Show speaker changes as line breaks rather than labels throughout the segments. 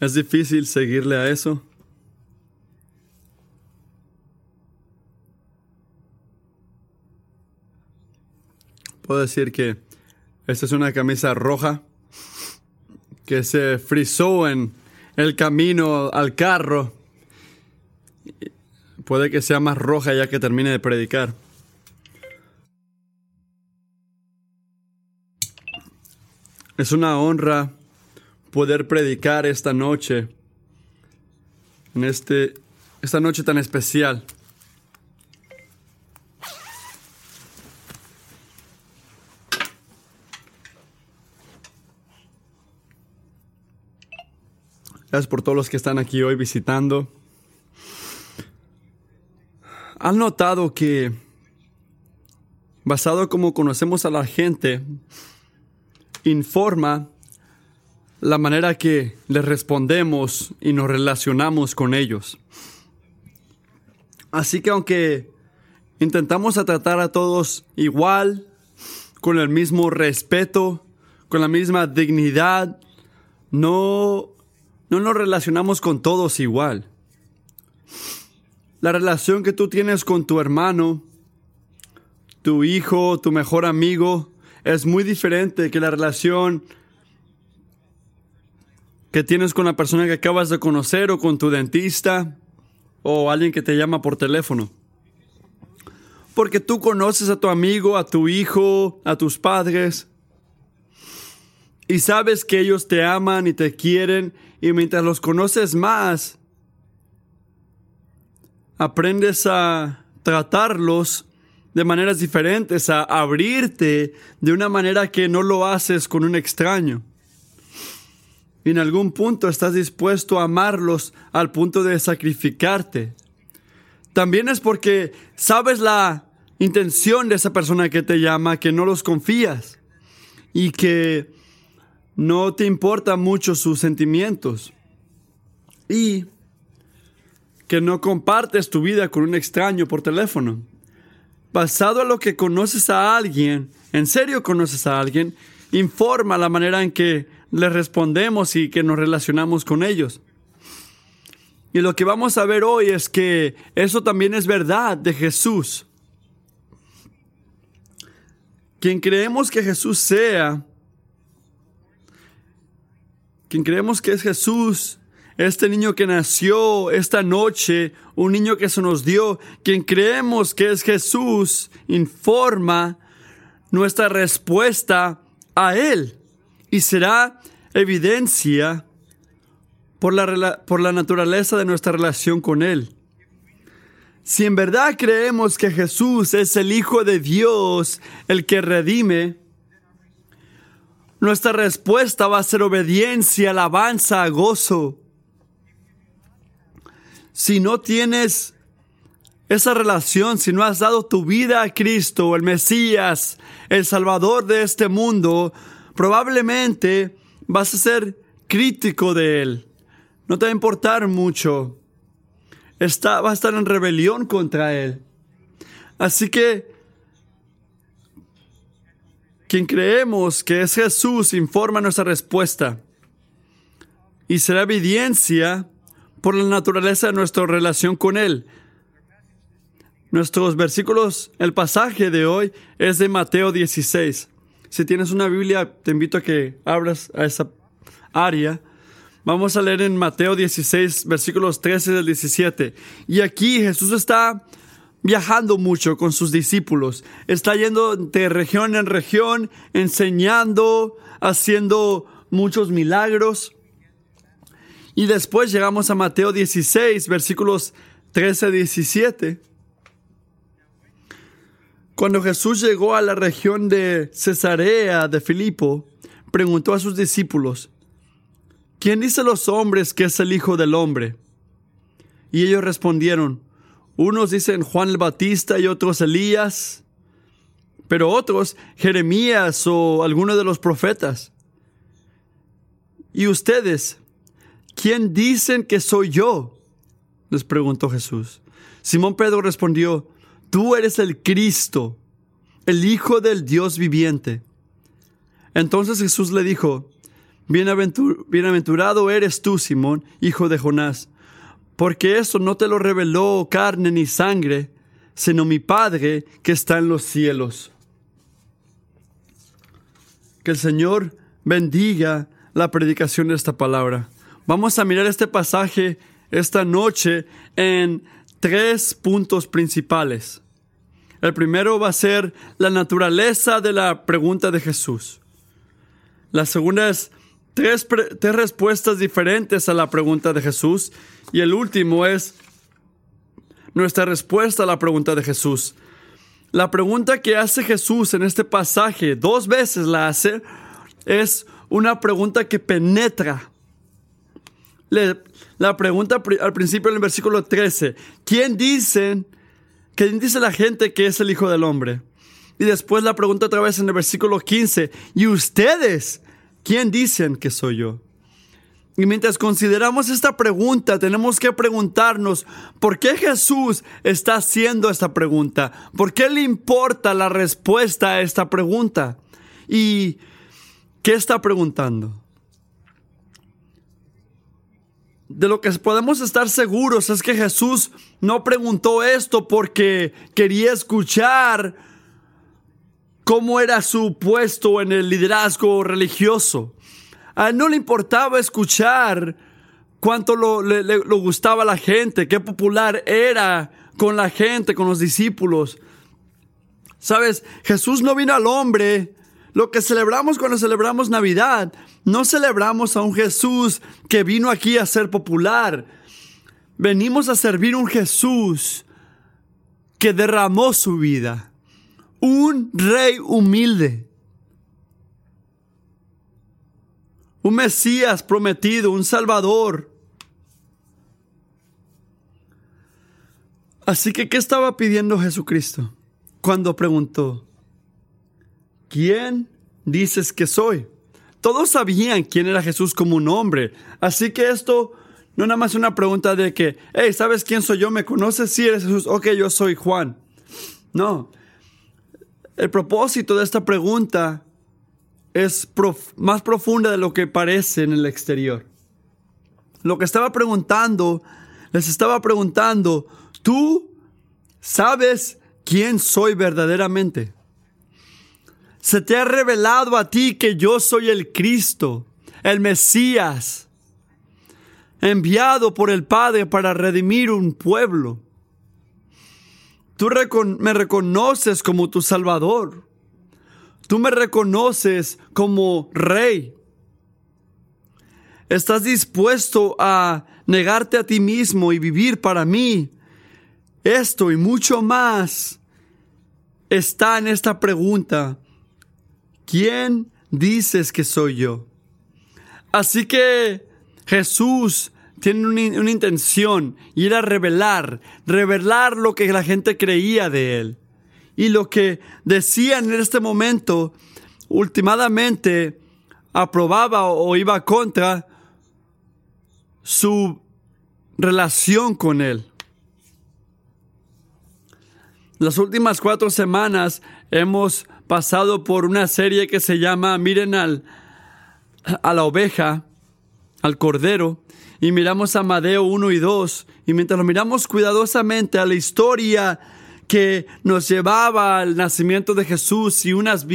Es difícil seguirle a eso. Puedo decir que esta es una camisa roja que se frizó en el camino al carro. Puede que sea más roja ya que termine de predicar. Es una honra poder predicar esta noche, en este, esta noche tan especial. Gracias por todos los que están aquí hoy visitando. ¿Han notado que, basado en cómo conocemos a la gente, informa la manera que les respondemos y nos relacionamos con ellos? Así que aunque intentamos tratar a todos igual, con el mismo respeto, con la misma dignidad, no no nos relacionamos con todos igual. La relación que tú tienes con tu hermano, tu hijo, tu mejor amigo, es muy diferente que la relación que tienes con la persona que acabas de conocer o con tu dentista o alguien que te llama por teléfono. Porque tú conoces a tu amigo, a tu hijo, a tus padres y sabes que ellos te aman y te quieren y mientras los conoces más, aprendes a tratarlos de maneras diferentes, a abrirte de una manera que no lo haces con un extraño. En algún punto estás dispuesto a amarlos al punto de sacrificarte. También es porque sabes la intención de esa persona que te llama, que no los confías y que no te importan mucho sus sentimientos y que no compartes tu vida con un extraño por teléfono. Basado a lo que conoces a alguien, en serio conoces a alguien, informa la manera en que le respondemos y que nos relacionamos con ellos. Y lo que vamos a ver hoy es que eso también es verdad de Jesús. Quien creemos que Jesús sea, quien creemos que es Jesús, este niño que nació esta noche, un niño que se nos dio, quien creemos que es Jesús, informa nuestra respuesta a Él y será evidencia por la, por la naturaleza de nuestra relación con Él. Si en verdad creemos que Jesús es el Hijo de Dios, el que redime, nuestra respuesta va a ser obediencia, alabanza, gozo. Si no tienes esa relación, si no has dado tu vida a Cristo, el Mesías, el Salvador de este mundo, probablemente vas a ser crítico de Él. No te va a importar mucho. Está, va a estar en rebelión contra Él. Así que quien creemos que es Jesús informa nuestra respuesta y será evidencia por la naturaleza de nuestra relación con Él. Nuestros versículos, el pasaje de hoy es de Mateo 16. Si tienes una Biblia, te invito a que abras a esa área. Vamos a leer en Mateo 16, versículos 13 al 17. Y aquí Jesús está viajando mucho con sus discípulos. Está yendo de región en región, enseñando, haciendo muchos milagros. Y después llegamos a Mateo 16, versículos 13 a 17. Cuando Jesús llegó a la región de Cesarea de Filipo, preguntó a sus discípulos, ¿quién dice los hombres que es el Hijo del Hombre? Y ellos respondieron, unos dicen Juan el Batista y otros Elías, pero otros Jeremías o alguno de los profetas. ¿Y ustedes? ¿Quién dicen que soy yo? les preguntó Jesús. Simón Pedro respondió, Tú eres el Cristo, el Hijo del Dios viviente. Entonces Jesús le dijo, bienaventurado eres tú, Simón, hijo de Jonás, porque eso no te lo reveló carne ni sangre, sino mi Padre que está en los cielos. Que el Señor bendiga la predicación de esta palabra. Vamos a mirar este pasaje esta noche en tres puntos principales. El primero va a ser la naturaleza de la pregunta de Jesús. La segunda es tres, tres, respuestas diferentes a la pregunta de Jesús. Y el último es nuestra respuesta a la pregunta de Jesús. La pregunta que hace Jesús en este pasaje, dos veces la hace, es una pregunta que penetra. La pregunta al principio en el versículo 13, ¿quién dicen, quién dice la gente que es el Hijo del Hombre? Y después la pregunta otra vez en el versículo 15, ¿y ustedes quién dicen que soy yo? Y mientras consideramos esta pregunta, tenemos que preguntarnos, ¿por qué Jesús está haciendo esta pregunta? ¿Por qué le importa la respuesta a esta pregunta? ¿Y qué está preguntando? De lo que podemos estar seguros es que Jesús no preguntó esto porque quería escuchar cómo era su puesto en el liderazgo religioso. A él no le importaba escuchar cuánto lo, le, gustaba a la gente, qué popular era con la gente, con los discípulos. Sabes, Jesús no vino al hombre. Lo que celebramos cuando celebramos Navidad, no celebramos a un Jesús que vino aquí a ser popular. Venimos a servir un Jesús que derramó su vida un rey humilde, un Mesías prometido, un Salvador. Así que, ¿qué estaba pidiendo Jesucristo cuando preguntó, ¿quién dices que soy? Todos sabían quién era Jesús como un hombre, así que esto no nada más una pregunta de que, hey, ¿sabes quién soy yo? ¿Me conoces? Sí, eres Jesús. Ok, yo soy Juan. No, el propósito de esta pregunta es más profunda de lo que parece en el exterior. Lo que estaba preguntando, les estaba preguntando, ¿tú sabes quién soy verdaderamente? Se te ha revelado a ti que yo soy el Cristo, el Mesías, enviado por el Padre para redimir un pueblo. Tú me reconoces como tu Salvador. Tú me reconoces como Rey. ¿Estás dispuesto a negarte a ti mismo y vivir para mí? Esto y mucho más está en esta pregunta. ¿Quién dices que soy yo? Así que Jesús tiene una, intención y era revelar, revelar lo que la gente creía de él. Y lo que decían en este momento, últimamente aprobaba o iba contra su relación con él. Las últimas cuatro semanas hemos pasado por una serie que se llama Miren al, a la oveja, al cordero, y miramos a Madeo 1 y 2, y mientras lo miramos cuidadosamente a la historia que nos llevaba al nacimiento de Jesús y unas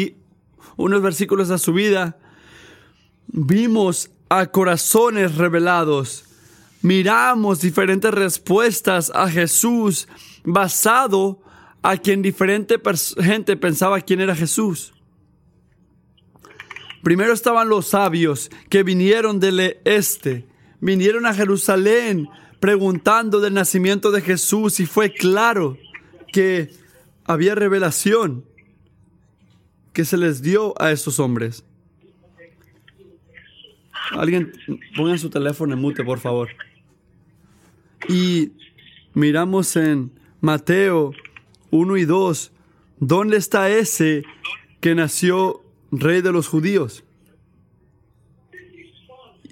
unos versículos a su vida, vimos a corazones revelados, miramos diferentes respuestas a Jesús basado a quien diferente gente pensaba quién era Jesús. Primero estaban los sabios que vinieron del este vinieron a Jerusalén preguntando del nacimiento de Jesús y fue claro que había revelación que se les dio a estos hombres. Alguien ponga su teléfono en mute, por favor. Y miramos en Mateo 1 y 2, ¿dónde está ese que nació rey de los judíos?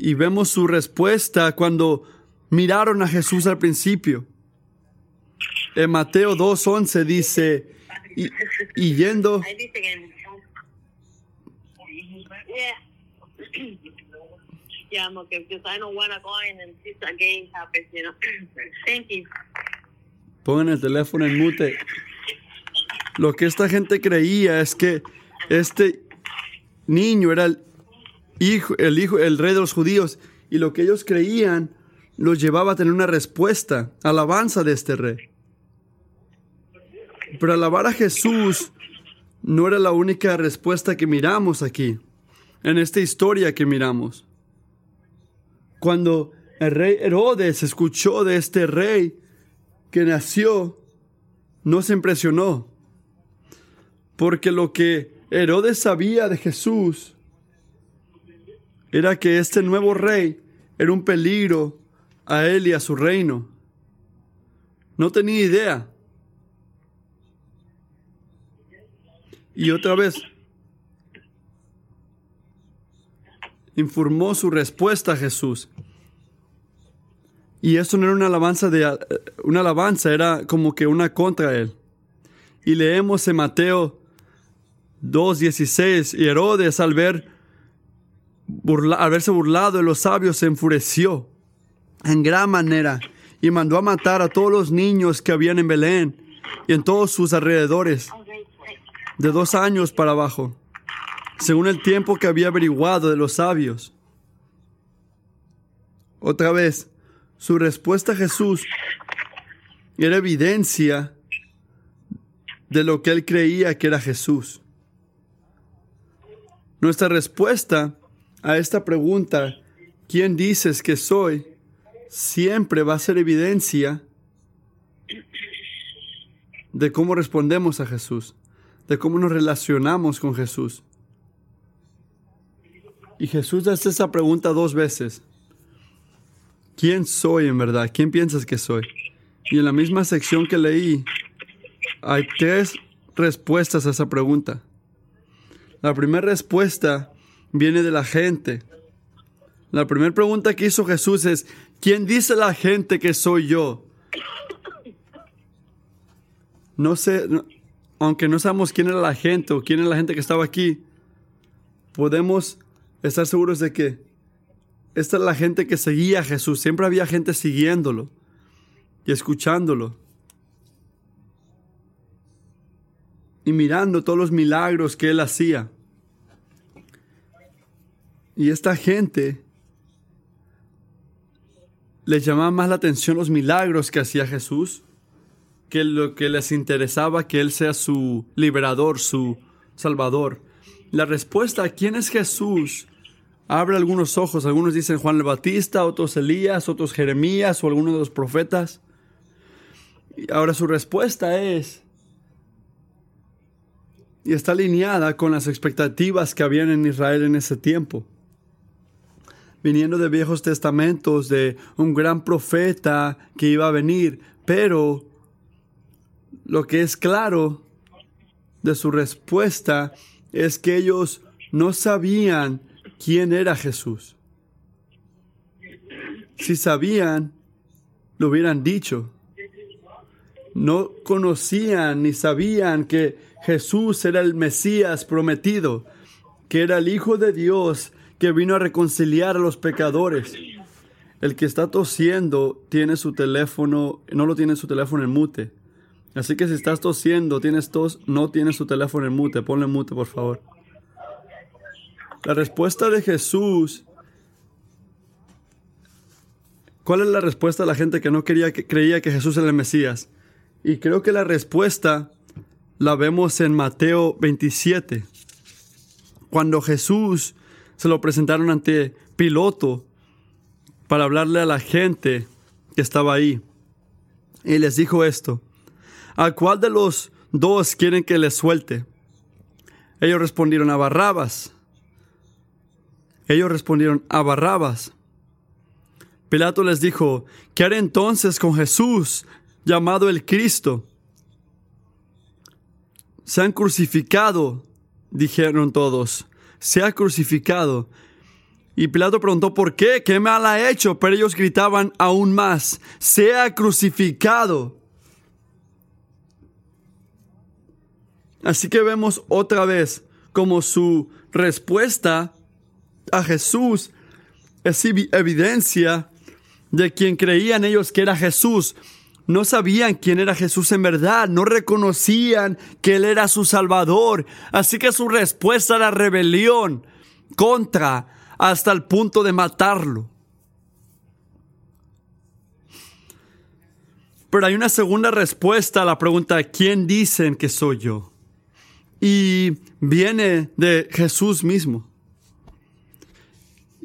y vemos su respuesta cuando miraron a Jesús al principio. En Mateo 2.11 dice, y, yendo...
gracias, porque because I don't want to go in and see again happens, you know. Thank you.
Pongan el teléfono en mute. Lo que esta gente creía es que este niño era el hijo, el hijo, el rey de los judíos, y lo que ellos creían los llevaba a tener una respuesta, alabanza de este rey. Pero alabar a Jesús no era la única respuesta que miramos aquí, en esta historia que miramos. Cuando el rey Herodes escuchó de este rey que nació, no se impresionó, porque lo que Herodes sabía de Jesús era que este nuevo rey era un peligro a él y a su reino. No tenía idea. Y otra vez informó su respuesta a Jesús. Y eso no era una alabanza de una alabanza, era como que una contra él. Y leemos en Mateo 2.16, y Herodes al ver al verse burlado de los sabios se enfureció en gran manera y mandó a matar a todos los niños que habían en Belén y en todos sus alrededores de dos años para abajo, según el tiempo que había averiguado de los sabios. Otra vez, su respuesta a Jesús era evidencia de lo que él creía que era Jesús. Nuestra respuesta a esta pregunta, ¿quién dices que soy? siempre va a ser evidencia de cómo respondemos a Jesús de cómo nos relacionamos con Jesús. Y Jesús hace esa pregunta dos veces. ¿Quién soy en verdad? ¿Quién piensas que soy? Y en la misma sección que leí, hay tres respuestas a esa pregunta. La primera respuesta viene de la gente. La primera pregunta que hizo Jesús es, ¿quién dice la gente que soy yo? No sé, aunque no sabemos quién era la gente o quién era la gente que estaba aquí, podemos estar seguros de que esta es la gente que seguía a Jesús. Siempre había gente siguiéndolo y escuchándolo. Y mirando todos los milagros que él hacía. Y esta gente les llamaba más la atención los milagros que hacía Jesús que lo que les interesaba que Él sea su liberador, su salvador. La respuesta a quién es Jesús abre algunos ojos. Algunos dicen Juan el Batista, otros Elías, otros Jeremías o alguno de los profetas. Y ahora su respuesta es, y está alineada con las expectativas que habían en Israel en ese tiempo. Viniendo de viejos testamentos, de un gran profeta que iba a venir, pero lo que es claro de su respuesta es que ellos no sabían quién era Jesús. Si sabían, lo hubieran dicho. No conocían ni sabían que Jesús era el Mesías prometido, que era el Hijo de Dios que vino a reconciliar a los pecadores. El que está tosiendo tiene su teléfono, no lo tiene su teléfono en mute. Así que si estás tosiendo, tienes tos, no tienes tu teléfono en mute, ponle en mute por favor. La respuesta de Jesús. ¿Cuál es la respuesta de la gente que no quería, que creía que Jesús era el Mesías? Y creo que la respuesta la vemos en Mateo 27. Cuando Jesús se lo presentaron ante Piloto para hablarle a la gente que estaba ahí. Y les dijo esto. ¿A cuál de los dos quieren que les suelte? Ellos respondieron a Barrabas. Ellos respondieron a Barrabas. Pilato les dijo, ¿qué haré entonces con Jesús, llamado el Cristo? Se han crucificado, dijeron todos. Se ha crucificado. Y Pilato preguntó, ¿por qué? ¿Qué mal ha hecho? Pero ellos gritaban aún más, se ha crucificado. Así que vemos otra vez como su respuesta a Jesús es evidencia de quien creían ellos que era Jesús. No sabían quién era Jesús en verdad, no reconocían que Él era su Salvador. Así que su respuesta a la rebelión contra hasta el punto de matarlo. Pero hay una segunda respuesta a la pregunta, ¿quién dicen que soy yo? Y viene de Jesús mismo.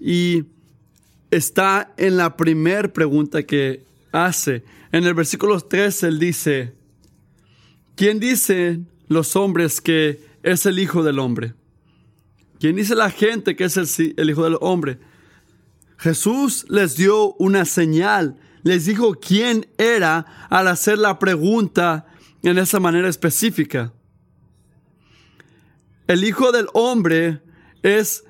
Y está en la primera pregunta que hace. En el versículo 3 él dice, ¿quién dicen los hombres que es el Hijo del Hombre? ¿Quién dice la gente que es el, el Hijo del Hombre? Jesús les dio una señal les dijo quién era al hacer la pregunta en esa manera específica. El Hijo del Hombre es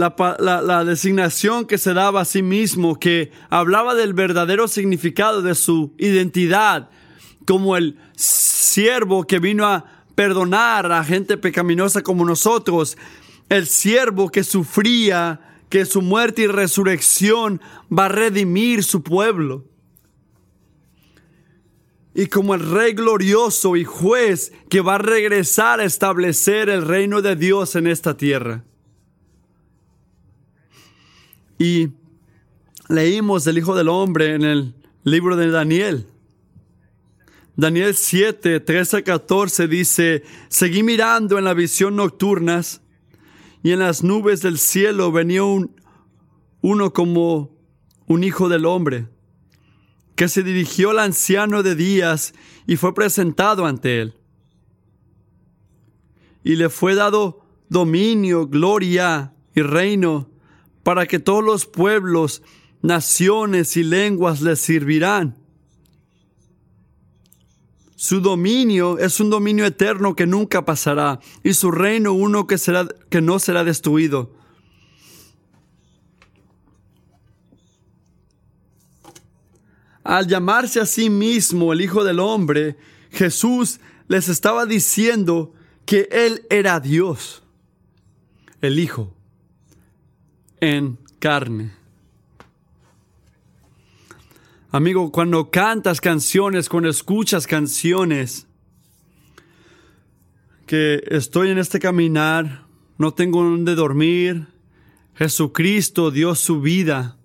la, designación que se daba a sí mismo, que hablaba del verdadero significado de su identidad, como el siervo que vino a perdonar a gente pecaminosa como nosotros, el siervo que sufría que su muerte y resurrección va a redimir su pueblo. Y como el Rey glorioso y juez que va a regresar a establecer el reino de Dios en esta tierra. Y leímos del Hijo del Hombre en el libro de Daniel. Daniel 7, 13 a 14 dice, seguí mirando en la visión nocturnas y en las nubes del cielo venía un, uno como un hijo del hombre, que se dirigió al anciano de días y fue presentado ante él. Y le fue dado dominio, gloria y reino para que todos los pueblos, naciones y lenguas le servirán. Su dominio es un dominio eterno que nunca pasará y su reino uno que, será, que no será destruido. Al llamarse a sí mismo el Hijo del Hombre, Jesús les estaba diciendo que Él era Dios, el Hijo, en carne. Amigo, cuando cantas canciones, cuando escuchas canciones, que estoy en este caminar, no tengo donde dormir, Jesucristo dio su vida.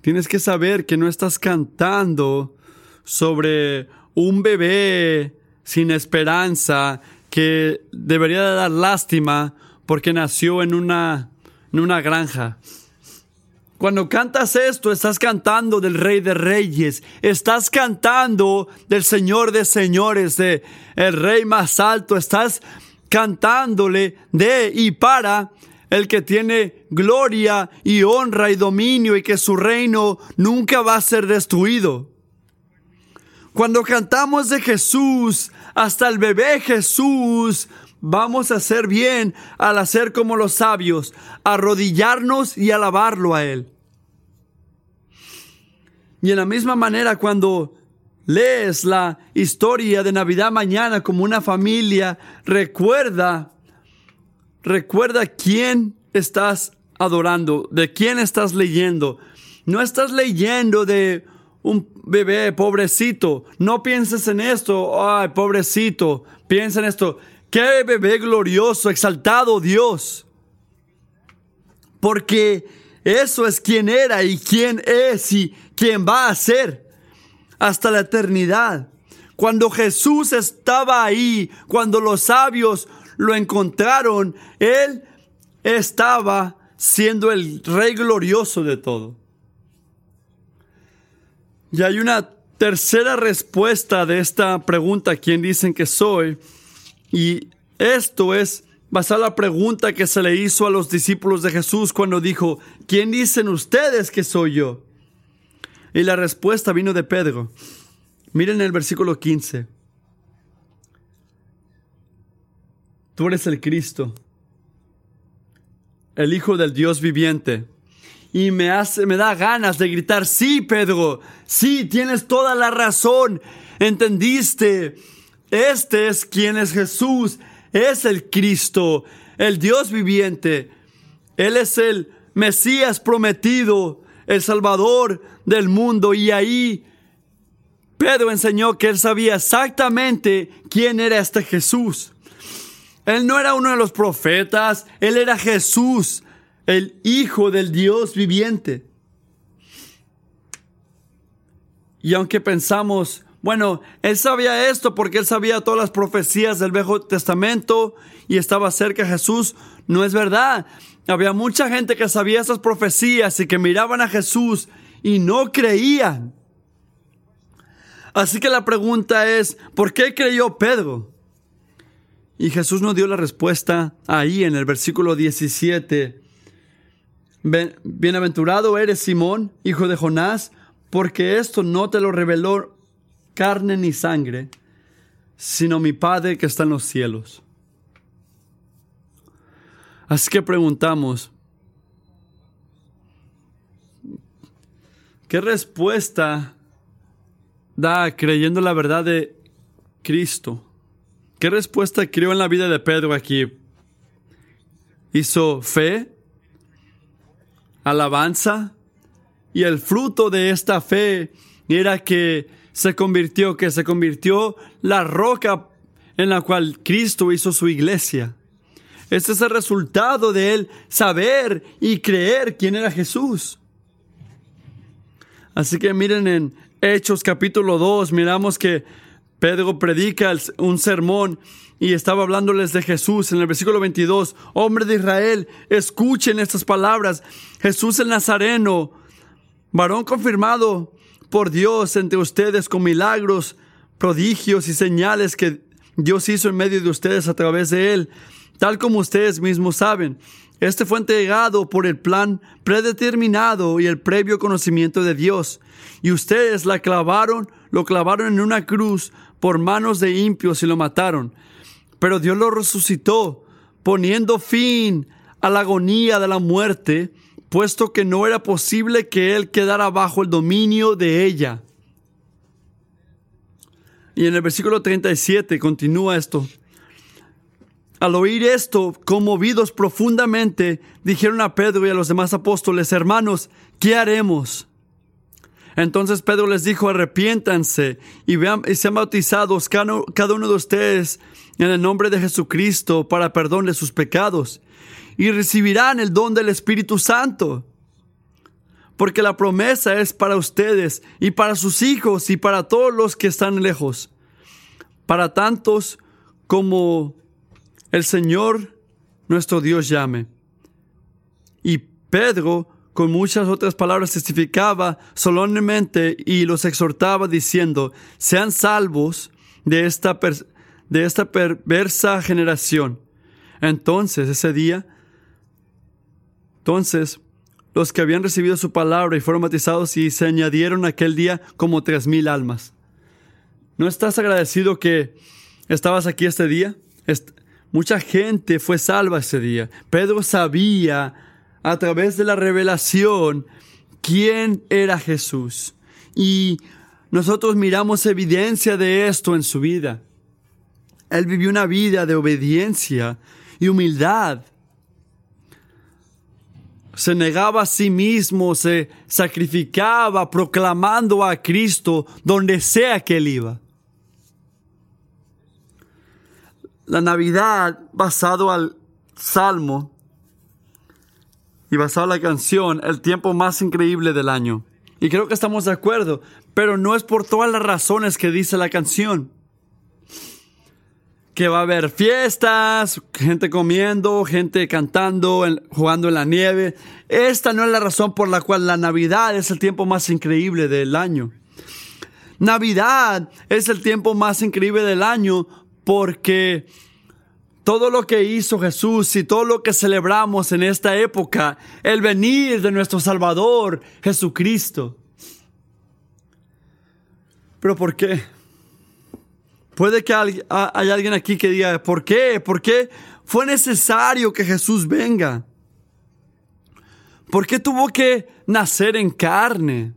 Tienes que saber que no estás cantando sobre un bebé sin esperanza que debería de dar lástima porque nació en una, en una granja. Cuando cantas esto, estás cantando del Rey de Reyes, estás cantando del Señor de Señores, de el Rey más alto, estás cantándole de y para el que tiene gloria y honra y dominio y que su reino nunca va a ser destruido. Cuando cantamos de Jesús, hasta el bebé Jesús Vamos a hacer bien al hacer como los sabios, arrodillarnos y alabarlo a Él. Y en la misma manera cuando lees la historia de Navidad mañana como una familia, recuerda, recuerda quién estás adorando, de quién estás leyendo. No estás leyendo de un bebé pobrecito. No pienses en esto, ay, pobrecito. Piensa en esto. Qué bebé glorioso, exaltado Dios. Porque eso es quien era y quién es y quién va a ser hasta la eternidad. Cuando Jesús estaba ahí, cuando los sabios lo encontraron, Él estaba siendo el Rey glorioso de todo. Y hay una tercera respuesta de esta pregunta, ¿quién dicen que soy? Y esto es basado en la pregunta que se le hizo a los discípulos de Jesús cuando dijo, ¿quién dicen ustedes que soy yo? Y la respuesta vino de Pedro. Miren el versículo 15. Tú eres el Cristo, el Hijo del Dios viviente. Y me, hace, me da ganas de gritar, sí, Pedro, sí, tienes toda la razón, entendiste este es quien es Jesús, es el Cristo, el Dios viviente. Él es el Mesías prometido, el Salvador del mundo. Y ahí Pedro enseñó que él sabía exactamente quién era este Jesús. Él no era uno de los profetas, él era Jesús, el Hijo del Dios viviente. Y aunque pensamos, bueno, él sabía esto porque él sabía todas las profecías del Viejo Testamento y estaba cerca de Jesús, no es verdad. Había mucha gente que sabía esas profecías y que miraban a Jesús y no creían. Así que la pregunta es, ¿por qué creyó Pedro? Y Jesús nos dio la respuesta ahí en el versículo 17. Bienaventurado eres Simón, hijo de Jonás, porque esto no te lo reveló carne ni sangre, sino mi Padre que está en los cielos. Así que preguntamos, ¿qué respuesta da creyendo la verdad de Cristo? ¿Qué respuesta crió en la vida de Pedro aquí? ¿Hizo fe? ¿Alabanza? Y el fruto de esta fe era que se convirtió, que se convirtió la roca en la cual Cristo hizo su iglesia. Este es el resultado de él saber y creer quién era Jesús. Así que miren en Hechos capítulo 2, miramos que Pedro predica un sermón y estaba hablándoles de Jesús en el versículo 22. Hombre de Israel, escuchen estas palabras. Jesús el Nazareno, varón confirmado por Dios entre ustedes con milagros, prodigios y señales que Dios hizo en medio de ustedes a través de él Tal como ustedes mismos saben, este fue entregado por el plan predeterminado y el previo conocimiento de Dios. Y ustedes la clavaron, lo clavaron en una cruz por manos de impios y lo mataron. Pero Dios lo resucitó, poniendo fin a la agonía de la muerte, puesto que no era posible que Él quedara bajo el dominio de ella. Y en el versículo 37 continúa esto. Al oír esto, conmovidos profundamente, dijeron a Pedro y a los demás apóstoles, hermanos, ¿qué haremos? Entonces Pedro les dijo, arrepiéntanse y, vean, y sean bautizados cada, uno de ustedes en el nombre de Jesucristo para perdón de sus pecados y recibirán el don del Espíritu Santo. Porque la promesa es para ustedes y para sus hijos y para todos los que están lejos, para tantos como el Señor nuestro Dios llame. Y Pedro, con muchas otras palabras, testificaba solemnemente y los exhortaba diciendo, sean salvos de esta, de esta perversa generación. Entonces, ese día, entonces, los que habían recibido su palabra y fueron bautizados y se añadieron aquel día como tres mil almas. ¿No estás agradecido que estabas aquí este día? Mucha gente fue salva ese día. Pedro sabía a través de la revelación quién era Jesús. Y nosotros miramos evidencia de esto en su vida. Él vivió una vida de obediencia y humildad. Se negaba a sí mismo, se sacrificaba proclamando a Cristo donde sea que él iba. la Navidad basado al Salmo y basado en la canción, el tiempo más increíble del año. Y creo que estamos de acuerdo, pero no es por todas las razones que dice la canción. Que va a haber fiestas, gente comiendo, gente cantando, jugando en la nieve. Esta no es la razón por la cual la Navidad es el tiempo más increíble del año. Navidad es el tiempo más increíble del año porque todo lo que hizo Jesús y todo lo que celebramos en esta época, el venir de nuestro Salvador Jesucristo. Pero ¿por qué? Puede que haya alguien aquí que diga, ¿por qué? ¿Por qué fue necesario que Jesús venga? ¿Por qué tuvo que nacer en carne?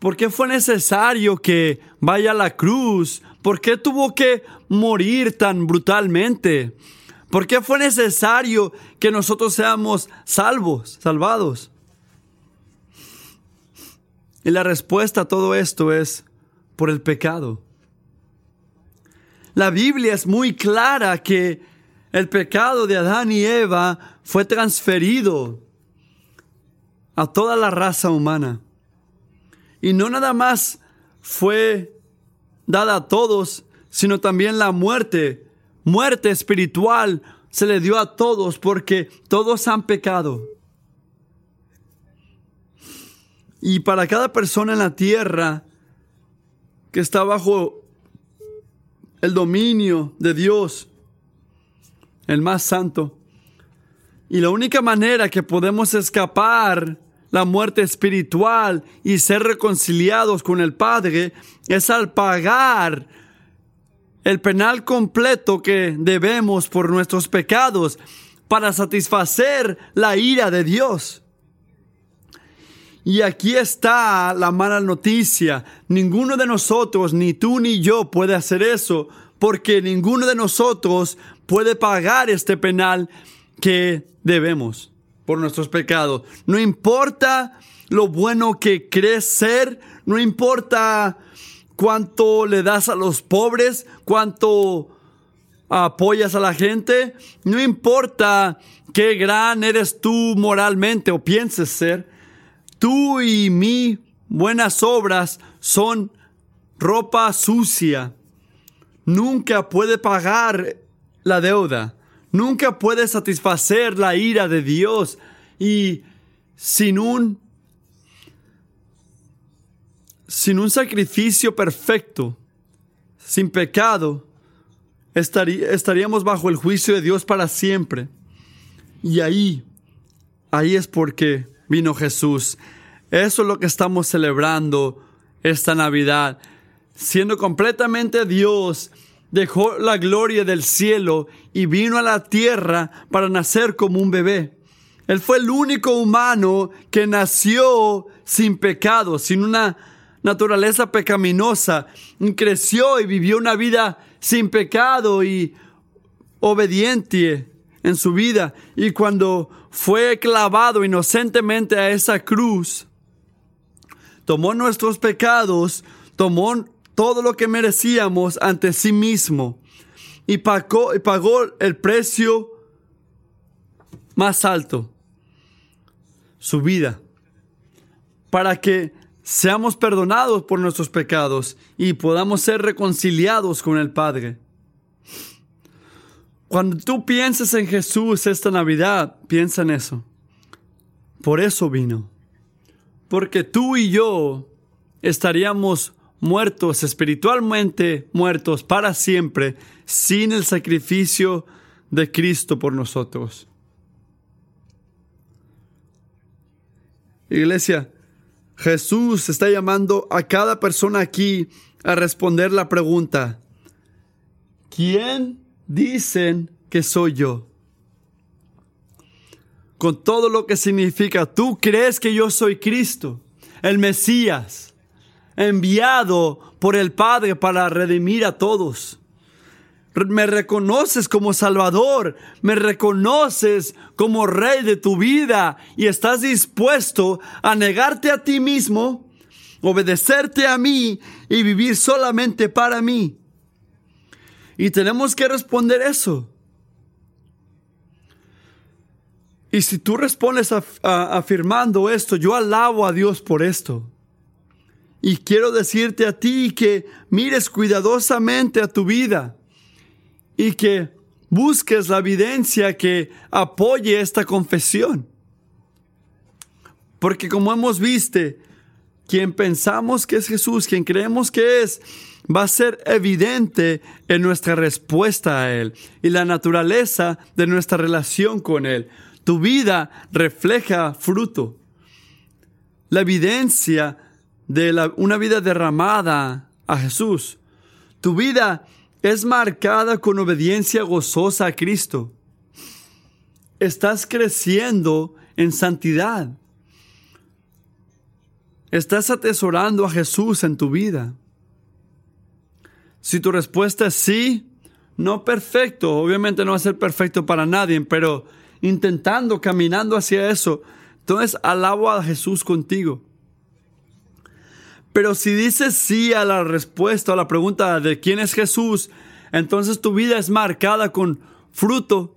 ¿Por qué fue necesario que vaya a la cruz? ¿Por qué tuvo que morir tan brutalmente? ¿Por qué fue necesario que nosotros seamos salvos, salvados? Y la respuesta a todo esto es por el pecado. La Biblia es muy clara que el pecado de Adán y Eva fue transferido a toda la raza humana. Y no nada más fue dada a todos, sino también la muerte, muerte espiritual, se le dio a todos porque todos han pecado. Y para cada persona en la tierra que está bajo el dominio de Dios, el más santo, y la única manera que podemos escapar la muerte espiritual y ser reconciliados con el Padre es al pagar el penal completo que debemos por nuestros pecados para satisfacer la ira de Dios. Y aquí está la mala noticia. Ninguno de nosotros, ni tú ni yo, puede hacer eso, porque ninguno de nosotros puede pagar este penal que debemos por nuestros pecados. No importa lo bueno que crees ser, no importa cuánto le das a los pobres, cuánto apoyas a la gente, no importa qué gran eres tú moralmente o pienses ser, tú y mi buenas obras son ropa sucia. Nunca puede pagar la deuda nunca puede satisfacer la ira de Dios y sin un sin un sacrificio perfecto, sin pecado, estaríamos bajo el juicio de Dios para siempre. Y ahí, ahí es porque vino Jesús. Eso es lo que estamos celebrando esta Navidad. Siendo completamente Dios, dejó la gloria del cielo y vino a la tierra para nacer como un bebé. Él fue el único humano que nació sin pecado, sin una naturaleza pecaminosa, creció y vivió una vida sin pecado y obediente en su vida. Y cuando fue clavado inocentemente a esa cruz, tomó nuestros pecados, tomó todo lo que merecíamos ante sí mismo y pagó, pagó el precio más alto, su vida, para que seamos perdonados por nuestros pecados y podamos ser reconciliados con el Padre. Cuando tú pienses en Jesús esta Navidad, piensa en eso. Por eso vino. Porque tú y yo estaríamos muertos espiritualmente, muertos para siempre, sin el sacrificio de Cristo por nosotros. Iglesia, Jesús está llamando a cada persona aquí a responder la pregunta, ¿quién dicen que soy yo? Con todo lo que significa, ¿tú crees que yo soy Cristo, el Mesías? enviado por el Padre para redimir a todos. Me reconoces como Salvador, me reconoces como Rey de tu vida y estás dispuesto a negarte a ti mismo, obedecerte a mí y vivir solamente para mí. Y tenemos que responder eso. Y si tú respondes afirmando esto, yo alabo a Dios por esto. Y quiero decirte a ti que mires cuidadosamente a tu vida y que busques la evidencia que apoye esta confesión. Porque como hemos visto, quien pensamos que es Jesús, quien creemos que es, va a ser evidente en nuestra respuesta a Él y la naturaleza de nuestra relación con Él. Tu vida refleja fruto. La evidencia de una vida derramada a Jesús. Tu vida es marcada con obediencia gozosa a Cristo. Estás creciendo en santidad. Estás atesorando a Jesús en tu vida. Si tu respuesta es sí, no perfecto, obviamente no va a ser perfecto para nadie, pero intentando, caminando hacia eso. Entonces alabo a Jesús contigo. Pero si dices sí a la respuesta a la pregunta de quién es Jesús, entonces tu vida es marcada con fruto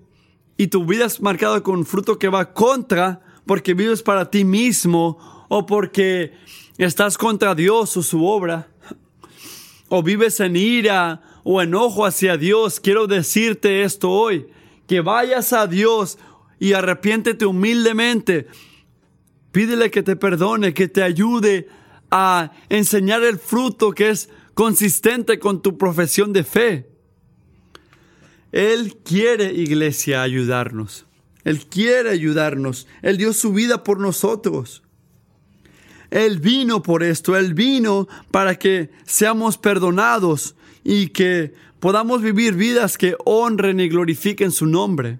y tu vida es marcada con fruto que va contra porque vives para ti mismo o porque estás contra Dios o su obra o vives en ira o enojo hacia Dios. Quiero decirte esto hoy, que vayas a Dios y arrepiéntete humildemente. Pídele que te perdone, que te ayude a enseñar el fruto que es consistente con tu profesión de fe. Él quiere, iglesia, ayudarnos. Él quiere ayudarnos. Él dio su vida por nosotros. Él vino por esto. Él vino para que seamos perdonados y que podamos vivir vidas que honren y glorifiquen su nombre.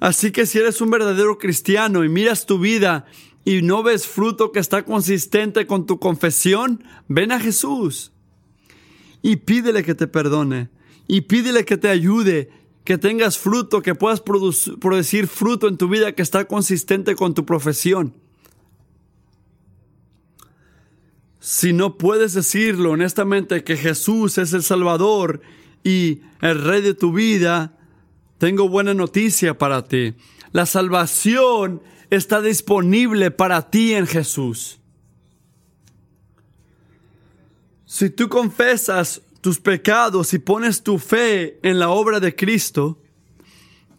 Así que si eres un verdadero cristiano y miras tu vida y no ves fruto que está consistente con tu confesión, ven a Jesús y pídele que te perdone y pídele que te ayude, que tengas fruto, que puedas producir fruto en tu vida que está consistente con tu profesión. Si no puedes decirlo honestamente que Jesús es el Salvador y el Rey de tu vida, tengo buena noticia para ti. La salvación está disponible para ti en Jesús. Si tú confesas tus pecados y pones tu fe en la obra de Cristo,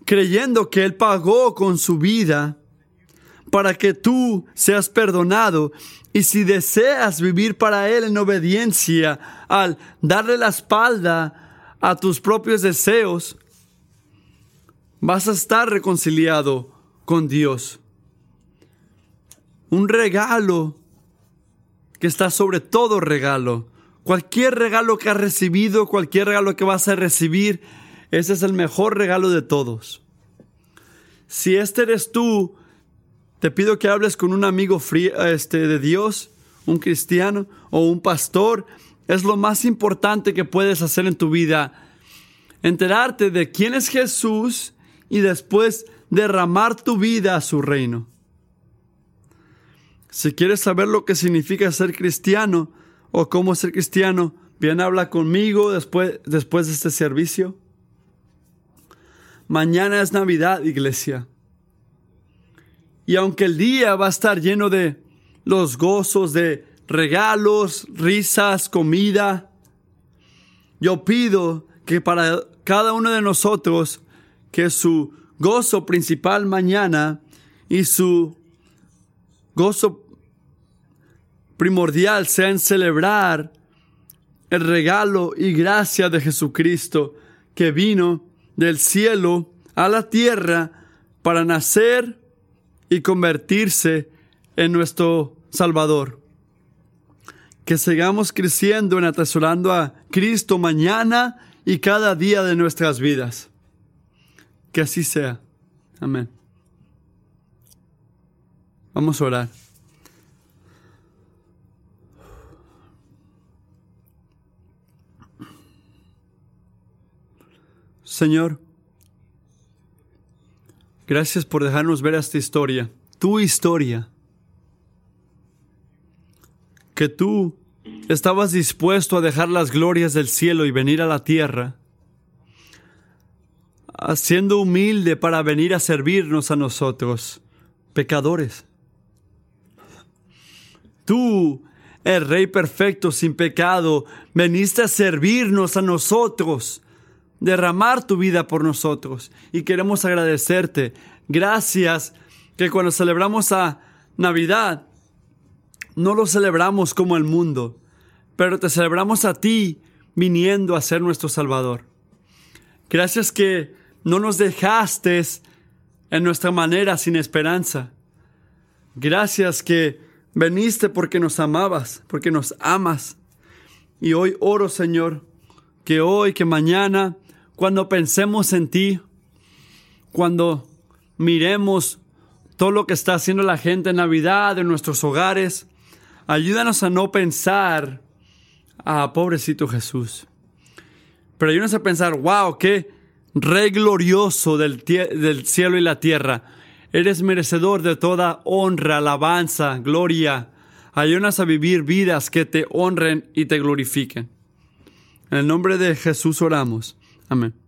creyendo que Él pagó con su vida para que tú seas perdonado, y si deseas vivir para Él en obediencia al darle la espalda a tus propios deseos, vas a estar reconciliado con Dios un regalo que está sobre todo regalo. Cualquier regalo que has recibido, cualquier regalo que vas a recibir, ese es el mejor regalo de todos. Si este eres tú, te pido que hables con un amigo este, de Dios, un cristiano o un pastor. Es lo más importante que puedes hacer en tu vida. Enterarte de quién es Jesús y después derramar tu vida a su reino. Si quieres saber lo que significa ser cristiano o cómo ser cristiano, bien habla conmigo después, después de este servicio. Mañana es Navidad, iglesia. Y aunque el día va a estar lleno de los gozos de regalos, risas, comida, yo pido que para cada uno de nosotros, que su gozo principal mañana y su gozo primordial sea en celebrar el regalo y gracia de Jesucristo que vino del cielo a la tierra para nacer y convertirse en nuestro Salvador. Que sigamos creciendo en atesorando a Cristo mañana y cada día de nuestras vidas. Que así sea. Amén. Vamos a orar. Señor, gracias por dejarnos ver esta historia, tu historia, que tú estabas dispuesto a dejar las glorias del cielo y venir a la tierra, siendo humilde para venir a servirnos a nosotros, pecadores. Tú, el Rey perfecto sin pecado, veniste a servirnos a nosotros derramar tu vida por nosotros. Y queremos agradecerte. Gracias que cuando celebramos a Navidad, no lo celebramos como el mundo, pero te celebramos a ti viniendo a ser nuestro Salvador. Gracias que no nos dejaste en nuestra manera sin esperanza. Gracias que veniste porque nos amabas, porque nos amas. Y hoy oro, Señor, que hoy, que mañana cuando pensemos en ti, cuando miremos todo lo que está haciendo la gente en Navidad, en nuestros hogares, ayúdanos a no pensar, ah, pobrecito Jesús. Pero ayúdanos a pensar, wow, qué rey glorioso del, del cielo y la tierra. Eres merecedor de toda honra, alabanza, gloria. Ayúdanos a vivir vidas que te honren y te glorifiquen. En el nombre de Jesús oramos. Amén.